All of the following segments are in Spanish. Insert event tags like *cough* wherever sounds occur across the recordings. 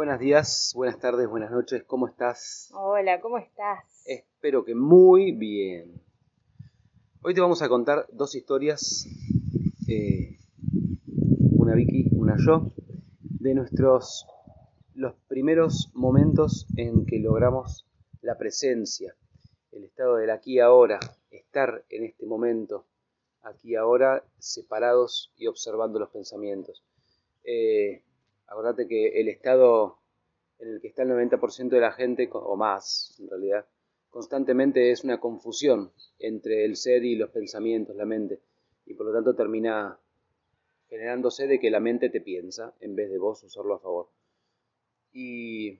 Buenos días, buenas tardes, buenas noches, ¿cómo estás? Hola, ¿cómo estás? Espero que muy bien. Hoy te vamos a contar dos historias, eh, una Vicky, una yo, de nuestros los primeros momentos en que logramos la presencia, el estado del aquí y ahora, estar en este momento, aquí y ahora, separados y observando los pensamientos. Eh, acordate que el estado en el que está el 90% de la gente, o más en realidad, constantemente es una confusión entre el ser y los pensamientos, la mente, y por lo tanto termina generándose de que la mente te piensa en vez de vos usarlo a favor. Y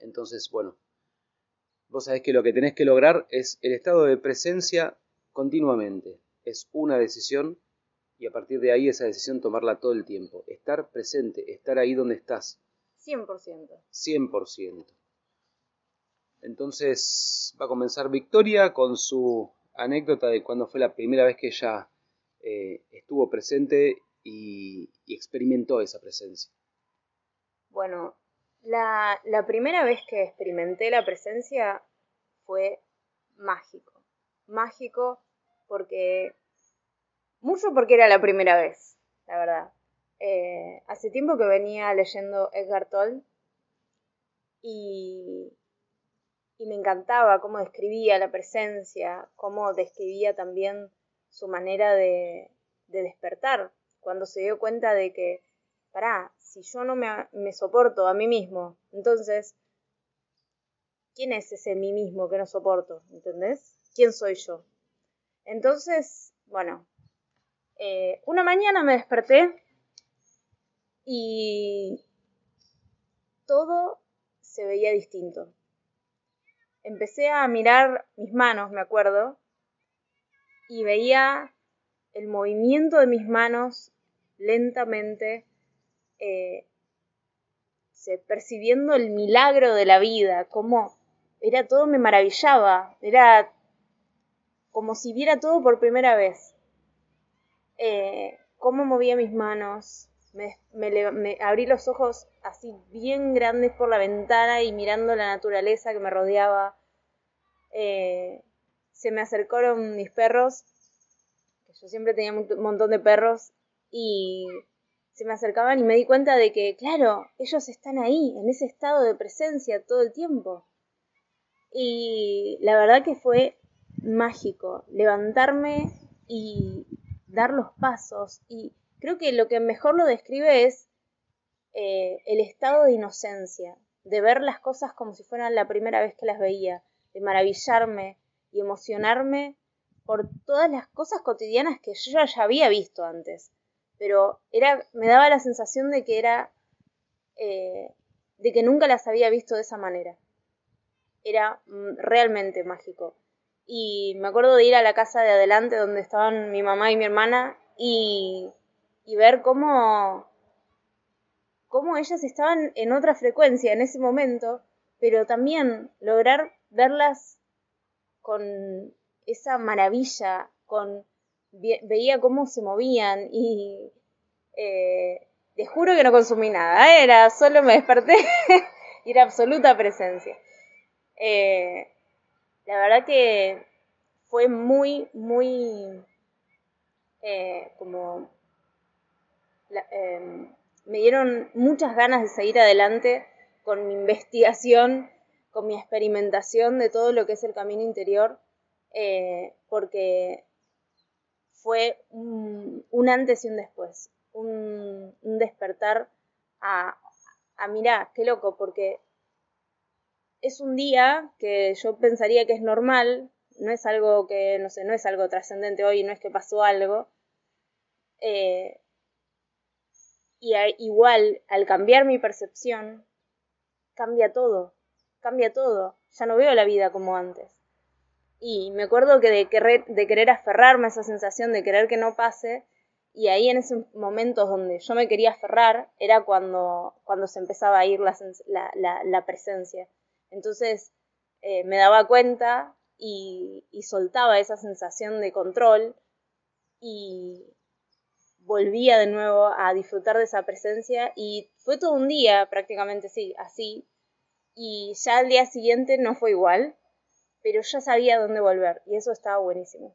entonces, bueno, vos sabés que lo que tenés que lograr es el estado de presencia continuamente. Es una decisión y a partir de ahí esa decisión tomarla todo el tiempo. Estar presente, estar ahí donde estás. 100%. 100%. Entonces va a comenzar Victoria con su anécdota de cuando fue la primera vez que ella eh, estuvo presente y, experimentó esa presencia. Bueno, la, la primera vez que experimenté la presencia fue mágico. Mágico porque... Mucho porque era la primera vez, la verdad. Eh, hace tiempo que venía leyendo Edgar Toll y, y me encantaba cómo describía la presencia, cómo describía también su manera de, de despertar, cuando se dio cuenta de que, pará, si yo no me, me soporto a mí mismo, entonces, ¿quién es ese mí mismo que no soporto? ¿Entendés? ¿Quién soy yo? Entonces, bueno, eh, una mañana me desperté y todo se veía distinto. Empecé a mirar mis manos, me acuerdo, y veía el movimiento de mis manos lentamente, eh, percibiendo el milagro de la vida, como era todo me maravillaba, era como si viera todo por primera vez. Eh, cómo movía mis manos, me, abrí los ojos así bien grandes por la ventana y mirando la naturaleza que me rodeaba. Eh, se me acercaron mis perros, que yo siempre tenía un montón de perros, y se me acercaban y me di cuenta de que, claro, ellos están ahí, en ese estado de presencia todo el tiempo. Y la verdad que fue mágico levantarme y dar los pasos y Creo que lo que mejor lo describe es eh, el estado de inocencia, de ver las cosas como si fueran la primera vez que las veía, de maravillarme y emocionarme por todas las cosas cotidianas que yo ya había visto antes. Pero era, me daba la sensación de que era, eh, de que nunca las había visto de esa manera. Era mm, realmente mágico. Y me acuerdo de ir a la casa de adelante donde estaban mi mamá y mi hermana y y ver cómo, cómo ellas estaban en otra frecuencia en ese momento, pero también lograr verlas con esa maravilla, con veía cómo se movían y eh, te juro que no consumí nada, era solo me desperté *laughs* y era absoluta presencia. Eh, la verdad que fue muy, muy como Em, me dieron muchas ganas de seguir adelante con mi investigación, con mi experimentación de todo lo que es el camino interior, eh, porque fue un, antes y un después, un, despertar a, a mirá, qué loco, porque es un día que yo pensaría que es normal, no es algo que, no sé, es algo trascendente hoy, no es que pasó algo, eh, y igual, al cambiar mi percepción, cambia todo, cambia todo. Ya no veo la vida como antes. Y me acuerdo que de querer, aferrarme a esa sensación, de querer que no pase, y ahí en esos momentos donde yo me quería aferrar, era cuando, cuando se empezaba a ir la, presencia. Entonces eh, me daba cuenta y, soltaba esa sensación de control y, volvía de nuevo a disfrutar de esa presencia y fue todo un día prácticamente sí, así. Y ya al día siguiente no fue igual, pero ya sabía dónde volver y eso estaba buenísimo.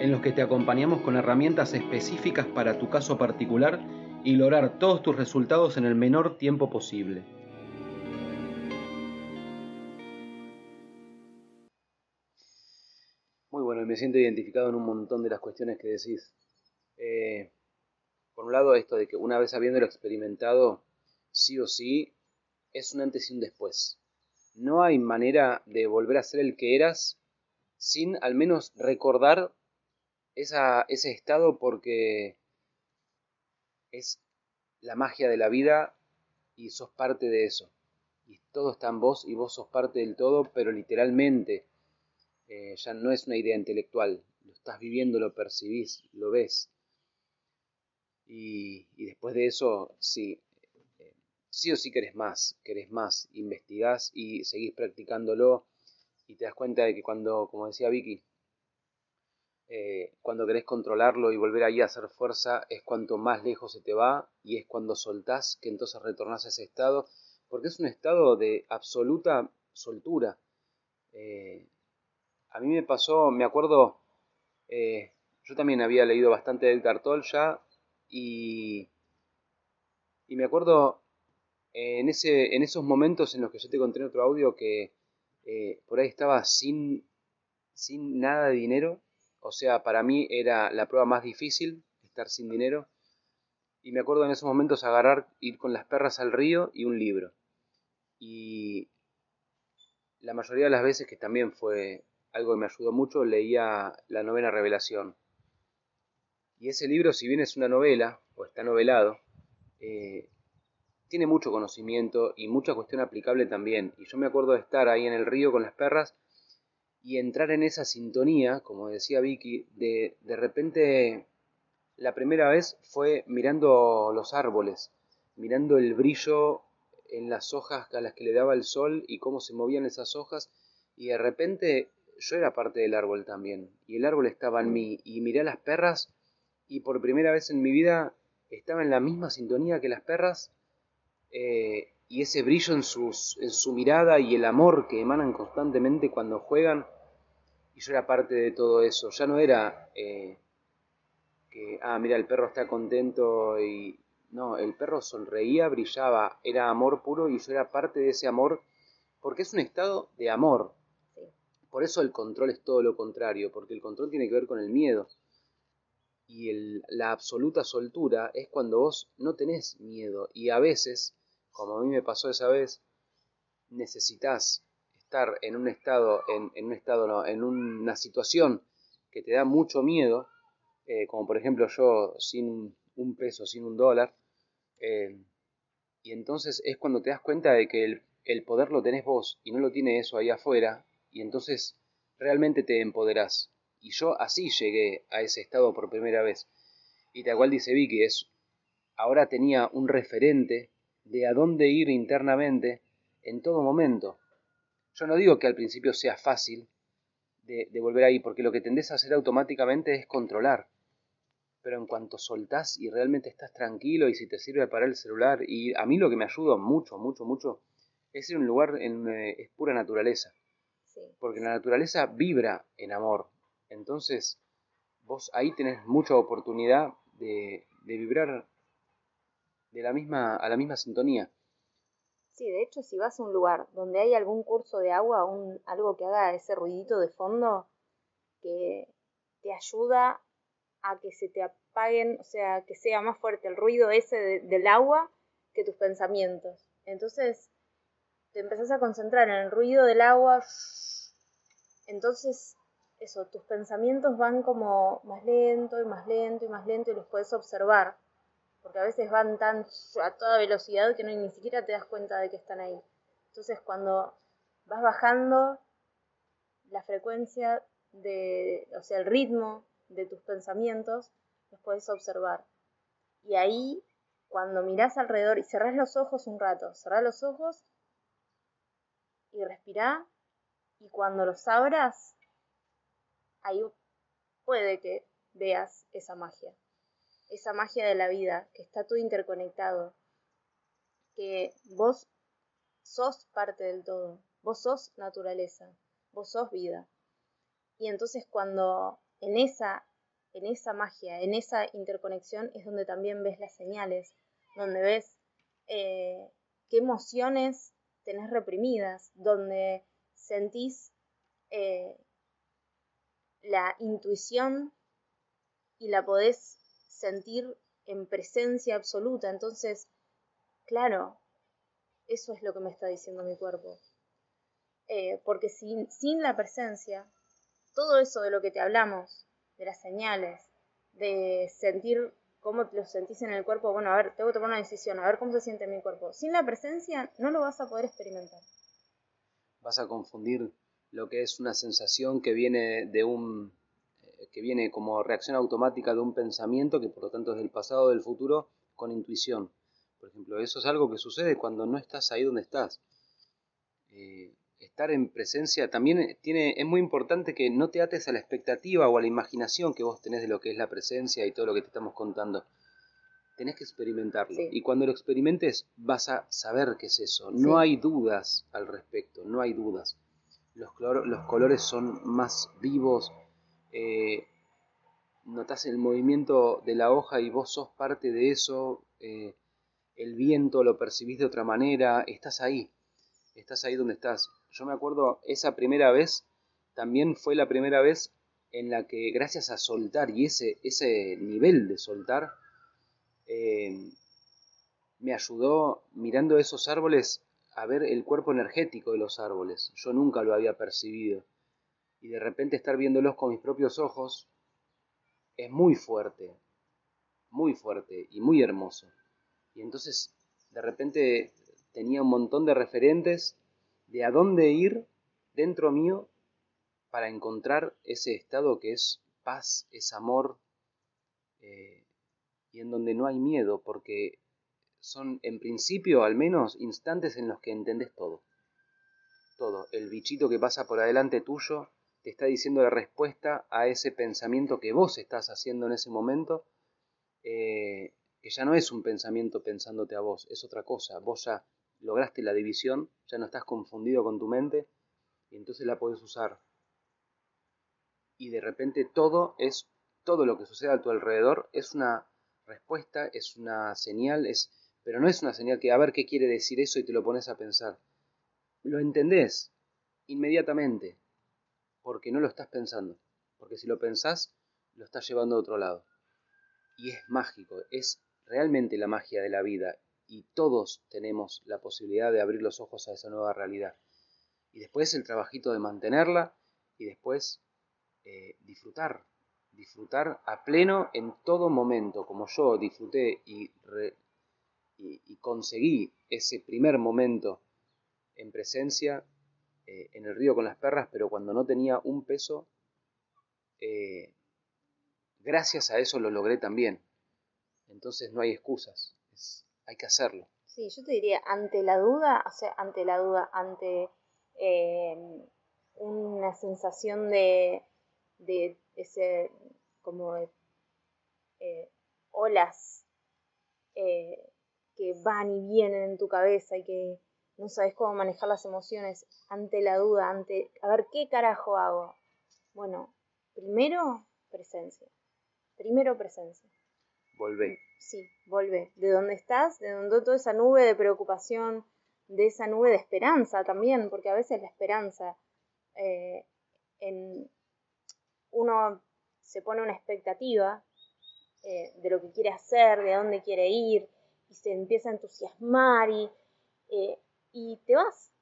en los que te acompañamos con herramientas específicas para tu caso particular y lograr todos tus resultados en el menor tiempo posible. Muy bueno, y me siento identificado en un montón de las cuestiones que decís. Eh, por un lado, esto de que una vez habiéndolo experimentado, sí o sí, es un antes y un después. No hay manera de volver a ser el que eras sin al menos recordar ese estado porque es la magia de la vida y sos parte de eso. Y todo está en vos y vos sos parte del todo, pero literalmente eh, ya no es una idea intelectual. Lo estás viviendo, lo percibís, lo ves. Y, después de eso, sí, eh, sí o sí querés más, querés más, investigás y seguís practicándolo y te das cuenta de que cuando, como decía Vicky, eh, cuando querés controlarlo y volver ahí a hacer fuerza, es cuanto más lejos se te va y es cuando soltás que entonces retornás a ese estado, porque es un estado de absoluta soltura. Eh, a mí me pasó, me acuerdo, eh, yo también había leído bastante del cartol ya y, y me acuerdo en, ese, en esos momentos en los que yo te conté en otro audio que por ahí estaba sin, sin nada de dinero o sea, para mí era la prueba más difícil, estar sin dinero. Y me acuerdo en esos momentos agarrar, ir con las perras al río y un libro. Y la mayoría de las veces, que también fue algo que me ayudó mucho, leía la novena revelación. Y ese libro, si bien es una novela, o está novelado, eh, tiene mucho conocimiento y mucha cuestión aplicable también. Y yo me acuerdo de estar ahí en el río con las perras y entrar en esa sintonía, como decía Vicky, de, de repente la primera vez fue mirando los árboles, mirando el brillo en las hojas a las que le daba el sol y cómo se movían esas hojas y de repente yo era parte del árbol también y el árbol estaba en mí y miré a las perras y por primera vez en mi vida estaba en la misma sintonía que las perras eh, y ese brillo en, sus, en su mirada y el amor que emanan constantemente cuando juegan. Y yo era parte de todo eso. Ya no era eh, que, ah, mira, el perro está contento y... No, el perro sonreía, brillaba, era amor puro y yo era parte de ese amor porque es un estado de amor. Por eso el control es todo lo contrario, porque el control tiene que ver con el miedo. Y el, la absoluta soltura es cuando vos no tenés miedo y a veces como a mí me pasó esa vez, necesitas estar en un estado, en, un estado, no, en una situación que te da mucho miedo, eh, como por ejemplo yo sin un peso, sin un dólar, eh, y entonces es cuando te das cuenta de que el, el, poder lo tenés vos y no lo tiene eso ahí afuera, y entonces realmente te empoderás. Y yo así llegué a ese estado por primera vez. Y tal cual dice Vicky, es, ahora tenía un referente de a dónde ir internamente en todo momento. Yo no digo que al principio sea fácil de, volver ahí, porque lo que tendés a hacer automáticamente es controlar. Pero en cuanto soltás y realmente estás tranquilo y si te sirve para el celular, y a mí lo que me ayuda mucho, mucho, mucho, es ir a un lugar en eh, es pura naturaleza. Porque la naturaleza vibra en amor. Entonces, vos ahí tenés mucha oportunidad de, de vibrar de la misma, a la misma sintonía. Sí, de hecho, si vas a un lugar donde hay algún curso de agua, un, algo que haga ese ruidito de fondo, que te ayuda a que se te apaguen, o sea, que sea más fuerte el ruido ese del agua que tus pensamientos. Entonces, te empezás a concentrar en el ruido del agua, entonces eso, tus pensamientos van como más lento y más lento y más lento y los puedes observar, porque a veces van tan a toda velocidad que no ni siquiera te das cuenta de que están ahí. Entonces cuando vas bajando la frecuencia de, o sea, el ritmo de tus pensamientos, los puedes observar. Y ahí, cuando mirás alrededor y cerrás los ojos un rato, cerrás los ojos y respirá, y cuando los abras, ahí puede que veas esa magia, esa magia de la vida, que está todo interconectado, que vos sos parte del todo, vos sos naturaleza, vos sos vida. Y entonces cuando en esa, en esa magia, en esa interconexión es donde también ves las señales, donde ves eh, qué emociones tenés reprimidas, donde sentís eh, la intuición y la podés sentir en presencia absoluta. Entonces, claro, eso es lo que me está diciendo mi cuerpo. Eh, porque sin, sin la presencia, todo eso de lo que te hablamos, de las señales, de sentir cómo lo sentís en el cuerpo, bueno, a ver, tengo que tomar una decisión, a ver cómo se siente mi cuerpo. Sin la presencia no lo vas a poder experimentar. Vas a confundir lo que es una sensación que viene de un que viene como reacción automática de un pensamiento que por lo tanto es del pasado o del futuro con intuición. Por ejemplo, eso es algo que sucede cuando no estás ahí donde estás. Eh, estar en presencia también tiene, es muy importante que no te ates a la expectativa o a la imaginación que vos tenés de lo que es la presencia y todo lo que te estamos contando. Tenés que experimentarlo. Y cuando lo experimentes vas a saber qué es eso. No hay dudas al respecto, no hay dudas los, los colores son más vivos, eh, notas el movimiento de la hoja y vos sos parte de eso, eh, el viento lo percibís de otra manera, estás ahí, estás ahí donde estás. Yo me acuerdo esa primera vez, también fue la primera vez en la que gracias a soltar y ese, ese nivel de soltar, eh, me ayudó mirando esos árboles a ver el cuerpo energético de los árboles. Yo nunca lo había percibido. Y de repente estar viéndolos con mis propios ojos es muy fuerte, muy fuerte y muy hermoso. Y entonces de repente tenía un montón de referentes de a dónde ir dentro mío para encontrar ese estado que es paz, es amor, eh, y en donde no hay miedo, porque son en principio al menos instantes en los que entendés todo. Todo. El bichito que pasa por adelante tuyo te está diciendo la respuesta a ese pensamiento que vos estás haciendo en ese momento, eh, que ya no es un pensamiento pensándote a vos, es otra cosa. Vos ya lograste la división, ya no estás confundido con tu mente y entonces la podés usar. Y de repente todo es, todo lo que sucede a tu alrededor es una respuesta, es una señal, es pero no es una señal que a ver qué quiere decir eso y te lo pones a pensar. Lo entendés inmediatamente, porque no lo estás pensando. Porque si lo pensás, lo estás llevando a otro lado. Y es mágico, es realmente la magia de la vida. Y todos tenemos la posibilidad de abrir los ojos a esa nueva realidad. Y después el trabajito de mantenerla y después eh, disfrutar. Disfrutar a pleno en todo momento, como yo disfruté y y, conseguí ese primer momento en presencia eh, en el río con las perras, pero cuando no tenía un peso, eh, gracias a eso lo logré también. Entonces no hay excusas, hay que hacerlo. Sí, yo te diría, ante la duda, o sea, ante la duda, ante eh, una sensación de, de ese, como olas que van y vienen en tu cabeza y que no sabes cómo manejar las emociones ante la duda, ante, a ver, ¿qué carajo hago? Bueno, primero presencia. Primero presencia. Volvé. Sí, volvé. De dónde estás, de donde toda esa nube de preocupación, de esa nube de esperanza también, porque a veces la esperanza, eh, en, uno se pone una expectativa eh, de lo que quiere hacer, de dónde quiere ir, y se empieza a entusiasmar y, eh, y te vas,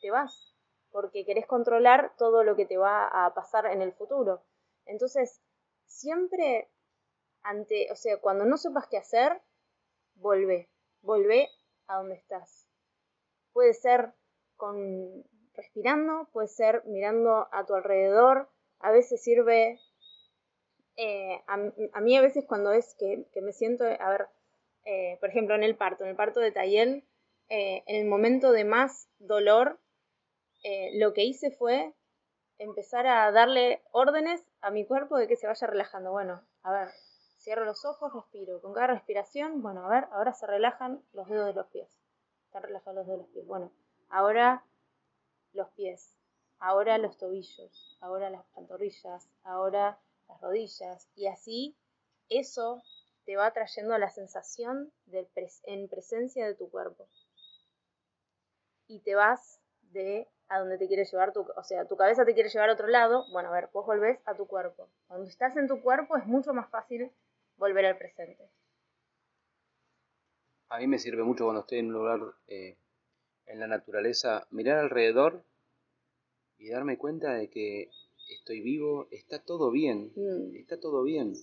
te vas, porque querés controlar todo lo que te va a pasar en el futuro. Entonces, siempre ante, o sea, cuando no sepas qué hacer, volvé, volvé a donde estás. Puede ser con respirando, puede ser mirando a tu alrededor, a veces sirve, eh, a, mí a veces cuando es que, me siento, a ver, eh, por ejemplo en el parto, en el parto de Tayel, eh, en el momento de más dolor, lo que hice fue empezar a darle órdenes a mi cuerpo de que se vaya relajando. Bueno, a ver, cierro los ojos, respiro. Con cada respiración, bueno, a ver, ahora se relajan los dedos de los pies. Están relajados los dedos de los pies. Bueno, ahora los pies, ahora los tobillos, ahora las pantorrillas, ahora las rodillas. Y así eso te va trayendo la sensación de en presencia de tu cuerpo. Y te vas de a donde te quiere llevar tu, o sea, tu cabeza te quiere llevar a otro lado, bueno, a ver, vos volvés a tu cuerpo. Cuando estás en tu cuerpo es mucho más fácil volver al presente. A mí me sirve mucho cuando estoy en un lugar eh, en la naturaleza, mirar alrededor y darme cuenta de que estoy vivo, está todo bien, mm. está todo bien.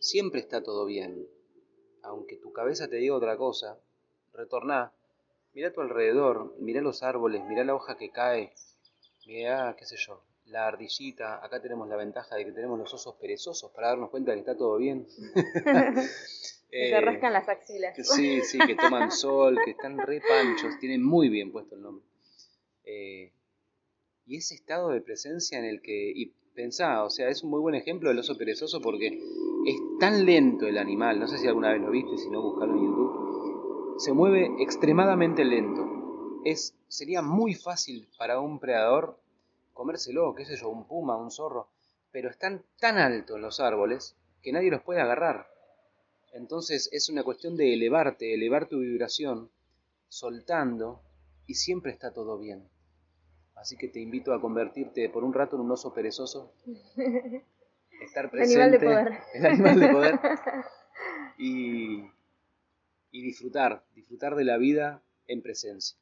Siempre está todo bien. Aunque tu cabeza te diga otra cosa, retorná, mira a tu alrededor, mira los árboles, mira la hoja que cae, mira, qué sé yo, la ardillita, acá tenemos la ventaja de que tenemos los osos perezosos para darnos cuenta de que está todo bien. *laughs* *laughs* se eh, rascan las axilas. sí, sí, que toman *laughs* sol, que están re panchos, tienen muy bien puesto el nombre. Eh, y ese estado de presencia en el que, y pensá, o sea, es un muy buen ejemplo del oso perezoso porque es tan lento el animal, no sé si alguna vez lo viste, si no, buscarlo en YouTube, se mueve extremadamente lento. Es, sería muy fácil para un predador comérselo, qué sé yo, un puma, un zorro, pero están tan altos los árboles que nadie los puede agarrar. Entonces es una cuestión de elevarte, elevar tu vibración, soltando, y siempre está todo bien. Así que te invito a convertirte por un rato en un oso perezoso. *laughs* Estar presente. El animal de poder. El animal de poder. *laughs* Y, y disfrutar, disfrutar de la vida en presencia.